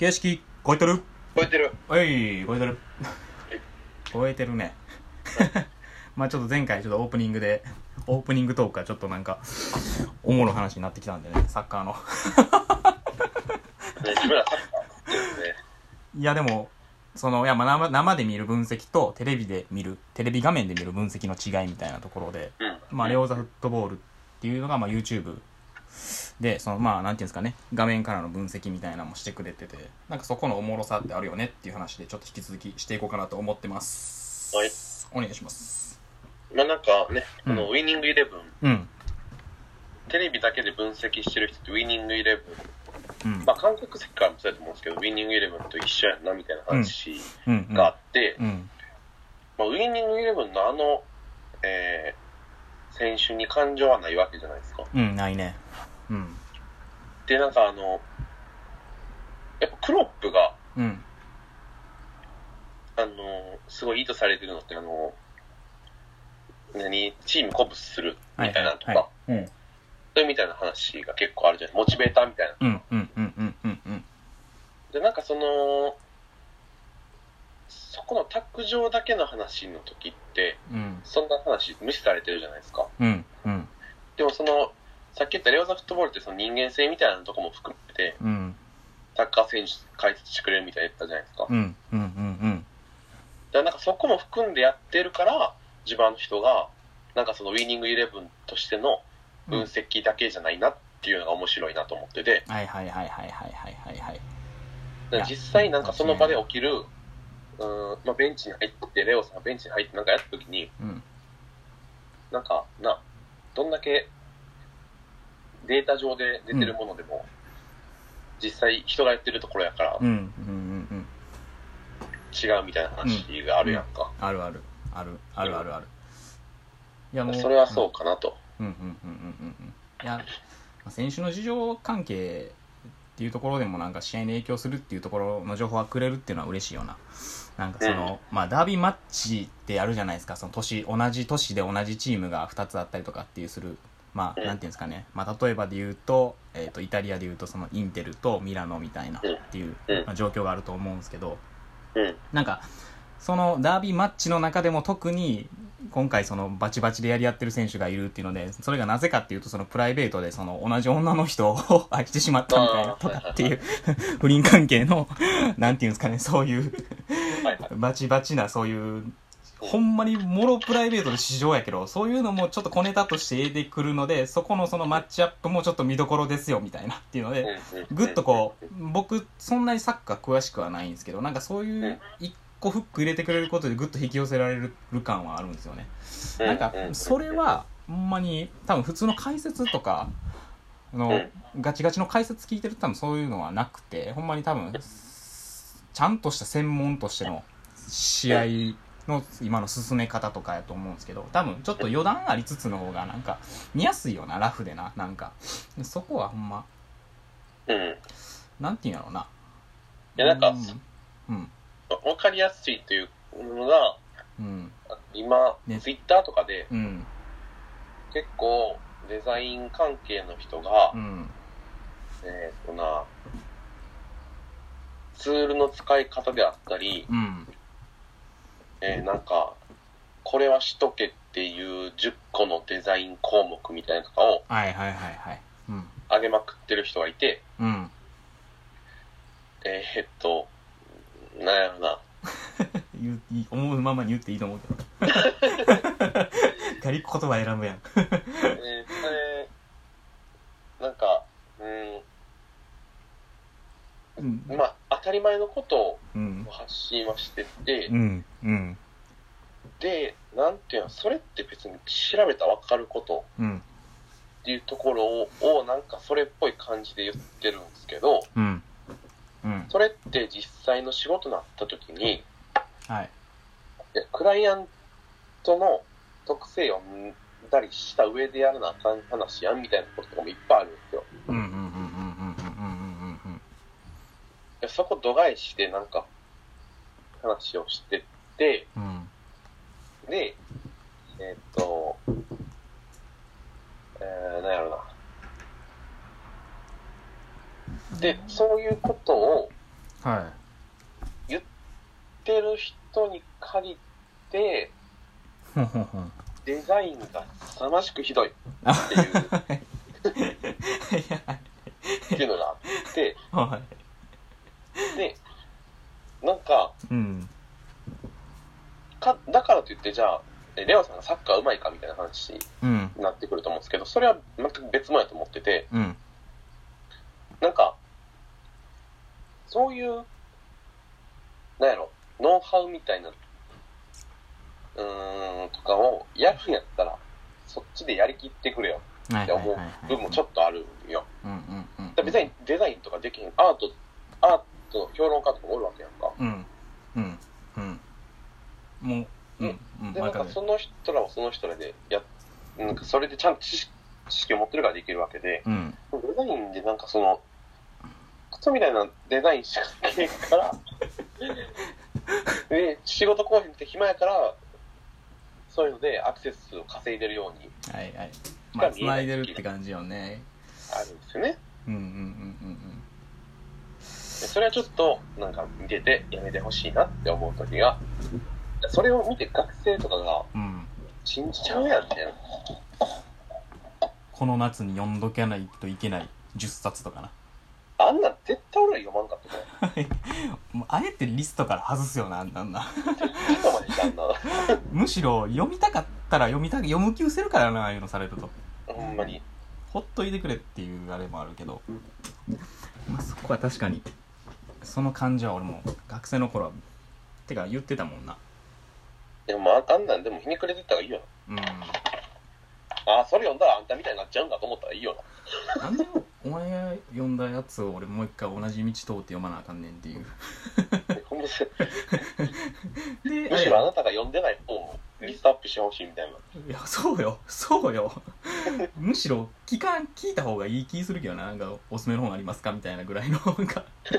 形式超えてる？超えてる。はい超えてる。超えてるね。まあちょっと前回ちょっとオープニングでオープニングトークがちょっとなんかおもろい話になってきたんでね サッカーの。いやでもそのいやまあ生生で見る分析とテレビで見るテレビ画面で見る分析の違いみたいなところでうん。まあ、レオザフットボールっていうのが、まあ、YouTube で、その、まあ、なんていうんですかね、画面からの分析みたいなのもしてくれてて、なんかそこのおもろさってあるよねっていう話で、ちょっと引き続きしていこうかなと思ってます。はい。お願いします。まあなんかね、うんこのウィニングイレブン、うん。テレビだけで分析してる人ってウィニングイレブン、うん。まあ韓国席からもそうやと思うんですけど、ウィニングイレブンと一緒やんなみたいな話。があって、うん。まあ、ウィニングイレブンのあの、えー、選手に感情はないわけじゃないですか。うん、ないね。うん。で、なんかあの、やっぱクロップが、うん。あの、すごいいいとされてるのって、あの、何、チーム鼓舞するみたいなのとか、はいはいうん。そういうみたいな話が結構あるじゃないモチベーターみたいな。うん。うん。うん。うん。うん。うん。で、なんかその、そこのタッグ上だけの話の時って、うん。そんな話無視されてるじゃないですか。うん。うん。でもその、さっき言ったレオザフットボールってその人間性みたいなとこも含めて、うん、サッカー選手解説してくれるみたいな言ったじゃないですか。うんうんうんうん。だなんかそこも含んでやってるから、地盤の人が、なんかそのウィニングイレブンとしての分析だけじゃないなっていうのが面白いなと思ってて。うん、はいはいはいはいはいはいはい。実際なんかその場で起きる、うんまあ、ベンチに入ってレオさんがベンチに入ってなんかやった時に、うん、なんかなどんだけデータ上で出てるものでも、実際人がやってるところやからうん。うん。うん。うん。違うみたいな話があるやんか。あるある。ある。あるあるある。いやもう。それはそうかなと。うんうんうんうんうんうんいやまあ選手の事情関係っていうところでもなんか試合に影響するっていうところの情報がくれるっていうのは嬉しいよななんかその、まあダービーマッチってやるじゃないですかその年同じ年で同じチームが2つあったりとかっていうするまあうんなんていうんですかね、まあ、例えばで言うと,、えー、とイタリアで言うとそのインテルとミラノみたいなっていう、うんまあ、状況があると思うんですけどうん。なんかそのダービーマッチの中でも特に今回そのバチバチでやり合ってる選手がいるっていうのでそれがなぜかっていうとそのプライベートでその同じ女の人を 愛してしまったみたいなとかっていう不倫関係のなんていうんですかねそういう。バチバチなそういうほんまにもろプライベートで市場やけどそういうのもちょっと小ネタとして出てくるのでそこのそのマッチアップもちょっと見どころですよみたいなっていうのでぐっとこう僕そんなにサッカー詳しくはないんですけどなんかそういう一個フック入れてくれることでぐっと引き寄せられる感はあるんですよね。うん、なんかそれはほんまに多分普通の解説とかのガチガチの解説聞いてると多分そういうのはなくてほんまに多分ちゃんとした専門としての試合の今の進め方とかやと思うんですけど多分ちょっと余談ありつつの方がなんか見やすいよなラフでななんかそこはほんまうん。うん。なんていうんやろうな。いやなんかうん。うん。わかりやすいというのが、うん。今、ねツイッターとかでうん。結構デザイン関係の人が、うん。えーっとな、ツールの使い方であったり、うん。えーなんか、これはしとけっていう10個のデザイン項目みたいなのとかをはいはいはいはい。うん。上げまくってる人がいて、うん。えーっと、なんやろな、言う思うままに言っていいと思うけど。ガリ言葉選ぶやん。えーそれ、なんか、うん、うん。まあ、当たり前のことをうん。発信はしてて、うん。うん。で、なんていうの、それって別に調べたらわかることうん。っていうところを、をなんかそれっぽい感じで言ってるんですけど、うん。うん。それって実際の仕事になった時に、はい。いやクライアントの特性を見たりした上でやらなあかん話やんみたいなこととかもいっぱいあるんですよ。うんうんうんうんうんうんうんうんそこ度外視でなんか話をしてって、うん。で、えーっと、えー、なんやろな。で、そういうことをはってる人に限って、デザインが凄ましくひどいっあていう、っていうのがあって、はい。で、なんか、うんか、だからといって、じゃあ、えレオさんがサッカー上手いかみたいな話にうん。なってくると思うんですけど、それは全く別物やと思ってて、うん。なんか、そういう、なんやろ、ノウハウみたいな、うーん、とかをやるんやったら、そっちでやりきってくれよ。って思う部分もちょっとあるんよ。別にデザインとかできへん、アート、アート評論家とかもおるわけやんうんもううんうんで、なんかわかるその人らはその人らでや、なんかそれでちゃんと知識知識を持ってるからできるわけで、うん。デザインでなんかその、クソみたいなデザインしかできへんから、で、仕事こうへんって暇やから、そういうのでアクセスを稼いでるようにはいはい。まあ繋いでるって感じよね。あるんですよね。うんうんうん。でそれはちょっとなんか見ててやめてほしいなって思う時が、それを見て学生とかがうんうん信じちゃうやんみたいな。この夏に読んどかないといけない10冊とかなあんなん絶対俺ら読まんかったもん。も うあえてリストから外すよなあんなんな今までしたんな。むしろ読みたかったら読みた読む気失せるからなああいうのされるとほんまに。ほっといてくれっていうあれもあるけど、まあ、そこは確かにその感じは俺も学生の頃はてか言ってたもんなでもああんなんでもひねくれてったらいいようん。な。ああ、それ読んだらあんたみたいになっちゃうんだと思ったらいいよな。なんでお前が読んだやつを俺もう一回同じ道通って読まなあかんねんっていう。ほんまにでむしろあなたが読んでない本をリストアップしてほしいみたいな。いやそうよ。そうよ。むしろ聞かん聞いた方がいい気するけどな。なんかおすすめの本ありますかみたいなぐらいのなんか。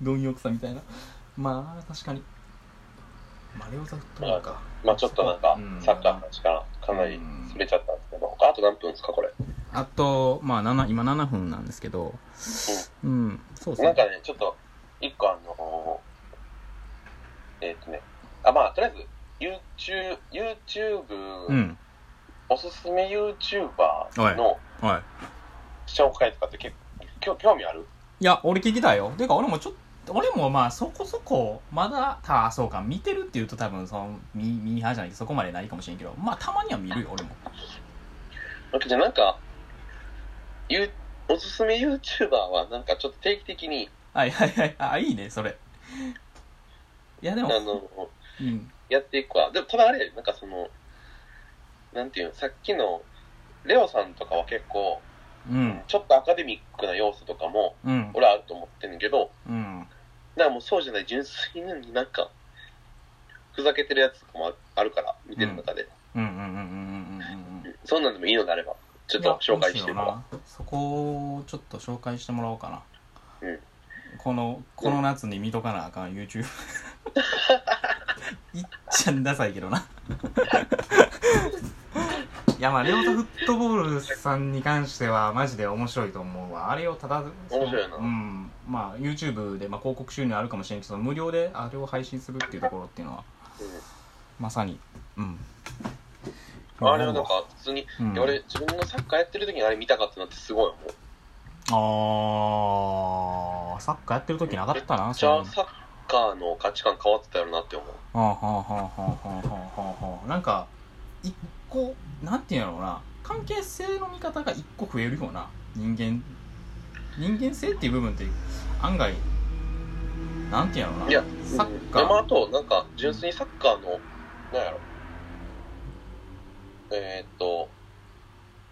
貪欲さみたいな。まあ確かにマリオザフットボールかまあちょっとなんかうん、サッカーの話からかなりそれちゃったんですけど、あと何分ですか、これ？あとまあ7今7分なんですけど。うん。そうですね。なんかね、ちょっと、一個あのー、えーっとね、あ、まあ、とりあえず、YouTube、YouTube、うん。おすすめ YouTuber のはい。紹介とかって結構、興味ある？いや俺聞きたいよ。てか俺もちょっと俺もまあそこそこまだたそうか見てるって言うと多分そのミミーハーじゃないけどそこまでないかもしれんけどまあたまには見るよ俺も。じゃあなんか、ゆおすすめ YouTuber はなんかちょっと定期的に、はいはいはい。あいいねそれ。いやでもあの、うん。やっていくわ。でも、ただあれ、なんかその、なんていうの、さっきの、レオさんとかは結構、うん。ちょっとアカデミックな要素とかも、うん。俺はあると思ってんけど、うんだからもうそうじゃない、純粋になんか、ふざけてるやつとかもあるから、見てる中で。うんうんうんうんうんうん。そんなんでもいいのであれば、ちょっと紹介してもらおう。そこをちょっと紹介してもらおうかな。うん。この、この夏に見とかなあかん、YouTube。いっちゃんダさいけどないやまあレオタフットボールさんに関してはマジで面白いと思うわ。あれをただ面白いな。うん。まあ YouTube で、まあ、広告収入あるかもしれんけど無料であれを配信するっていうところっていうのはまさに。うん。うんあれはなんか、普通に、うん。俺、自分のサッカーやってる時にあれ見たかったなってすごい思う。あーサッカーやってる時なかったなじゃあ、サッカーの価値観変わってたよなって思う。はあはあはあはあはあはあはあ。なんか一個なんていうんやろうな。関係性の見方が一個増えるような人間人間性っていう部分って案外なんていうんやろうな。いや、サッカでもーあと、なんか、純粋にサッカーの、なんやろ。えーっと、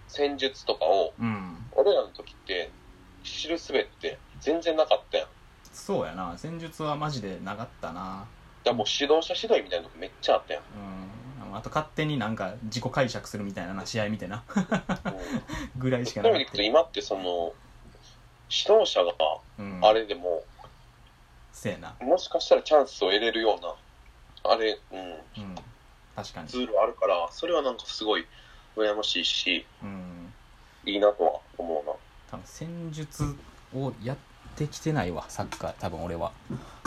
戦術とかを、うん。俺らの時って、知るすべって全然なかったやん。そうやな。戦術はマジでなかったな。らもう指導者指導みたいなのめっちゃあったやん。うんあと勝手になんか自己解釈するみたいなな試合みたいな。うん。ぐらいしかなくて。今ってその、指導者がうん。あれでも、せやな。もしかしたらチャンスを得れるような、あれ、うん、うん。確かに。ツールあるから、それはなんかすごい羨ましいし、うん。いいなとは思うな。多分戦術をやってきてないわサッカー多分俺は。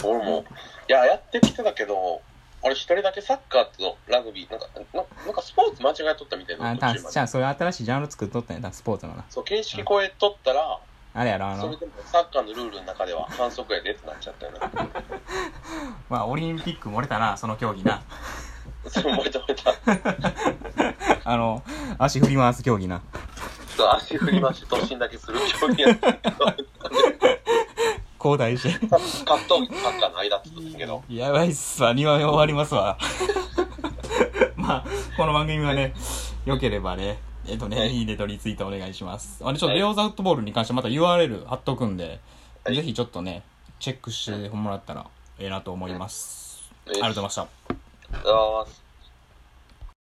俺も、いや、やってきてたけど、俺一人だけサッカーとラグビー、なんか、ななんかスポーツ間違えとったみたいな。あたじゃあそれ新しいジャンル作っとったんや。なスポーツのな。そう、形式超えとったら、あれやろあの。それでもサッカーのルールの中では反則やでってなっちゃったよな。まあオリンピック漏れたなその競技な。そう、漏れた漏れた。あの足振り回す競技な。そう、足振り回して突進だけする競技やった交代して格闘技とサッカーの間って言ったけど、やばいっすわ。2話目終わりますわ。まあこの番組はね良ければねえっとね、い。いねとリツイートお願いします。あれ、ちょっとレオザフットボールに関してまた URL 貼っとくんで、はい。ぜひちょっとね、チェックしてもらったらええなと思います。ありがとうございました。ありがとうございます。